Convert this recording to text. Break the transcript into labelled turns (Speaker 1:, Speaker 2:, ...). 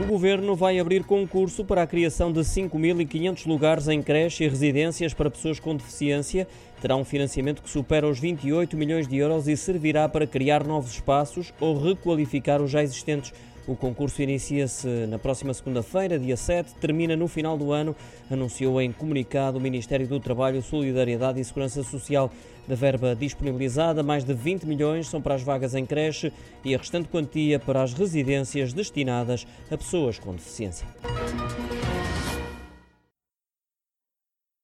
Speaker 1: O Governo vai abrir concurso para a criação de 5.500 lugares em creche e residências para pessoas com deficiência. Terá um financiamento que supera os 28 milhões de euros e servirá para criar novos espaços ou requalificar os já existentes. O concurso inicia-se na próxima segunda-feira, dia 7, termina no final do ano, anunciou em comunicado o Ministério do Trabalho, Solidariedade e Segurança Social. Da verba disponibilizada, mais de 20 milhões são para as vagas em creche e a restante quantia para as residências destinadas a pessoas com deficiência.